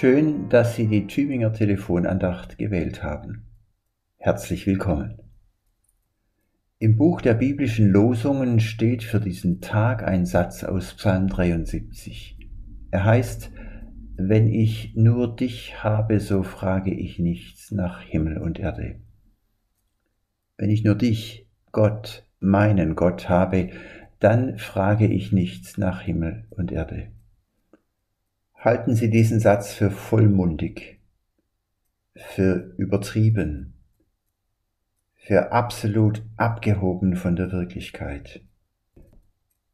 Schön, dass Sie die Tübinger Telefonandacht gewählt haben. Herzlich willkommen. Im Buch der biblischen Losungen steht für diesen Tag ein Satz aus Psalm 73. Er heißt, wenn ich nur dich habe, so frage ich nichts nach Himmel und Erde. Wenn ich nur dich, Gott, meinen Gott habe, dann frage ich nichts nach Himmel und Erde. Halten Sie diesen Satz für vollmundig, für übertrieben, für absolut abgehoben von der Wirklichkeit.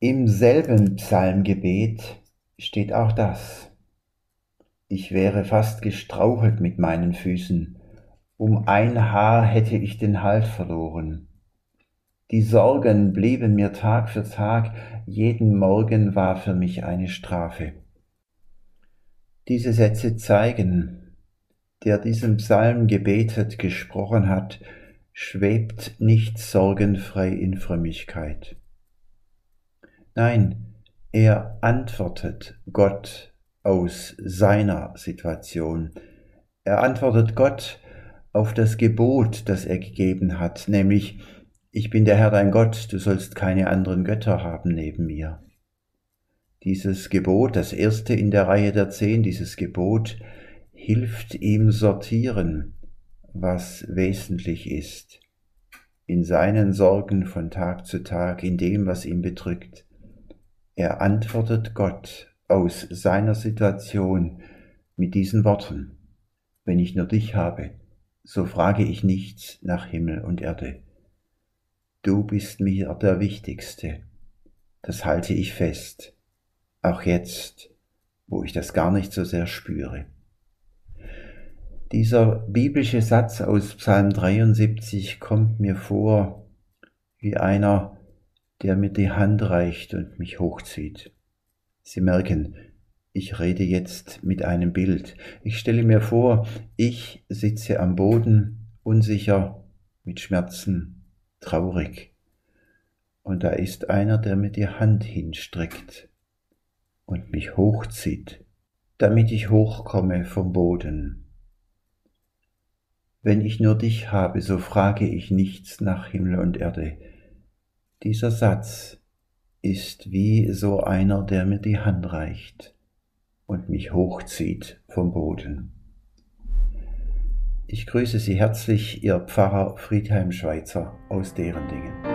Im selben Psalmgebet steht auch das. Ich wäre fast gestrauchelt mit meinen Füßen, um ein Haar hätte ich den Halt verloren. Die Sorgen blieben mir Tag für Tag, jeden Morgen war für mich eine Strafe. Diese Sätze zeigen, der diesen Psalm gebetet, gesprochen hat, schwebt nicht sorgenfrei in Frömmigkeit. Nein, er antwortet Gott aus seiner Situation. Er antwortet Gott auf das Gebot, das er gegeben hat, nämlich, ich bin der Herr dein Gott, du sollst keine anderen Götter haben neben mir. Dieses Gebot, das erste in der Reihe der zehn, dieses Gebot hilft ihm sortieren, was wesentlich ist, in seinen Sorgen von Tag zu Tag, in dem, was ihn bedrückt. Er antwortet Gott aus seiner Situation mit diesen Worten, wenn ich nur dich habe, so frage ich nichts nach Himmel und Erde. Du bist mir der Wichtigste, das halte ich fest auch jetzt, wo ich das gar nicht so sehr spüre. Dieser biblische Satz aus Psalm 73 kommt mir vor wie einer, der mir die Hand reicht und mich hochzieht. Sie merken, ich rede jetzt mit einem Bild. Ich stelle mir vor, ich sitze am Boden, unsicher, mit Schmerzen, traurig. Und da ist einer, der mir die Hand hinstreckt und mich hochzieht, damit ich hochkomme vom Boden. Wenn ich nur dich habe, so frage ich nichts nach Himmel und Erde. Dieser Satz ist wie so einer, der mir die Hand reicht und mich hochzieht vom Boden. Ich grüße Sie herzlich, Ihr Pfarrer Friedhelm Schweizer aus deren Dingen.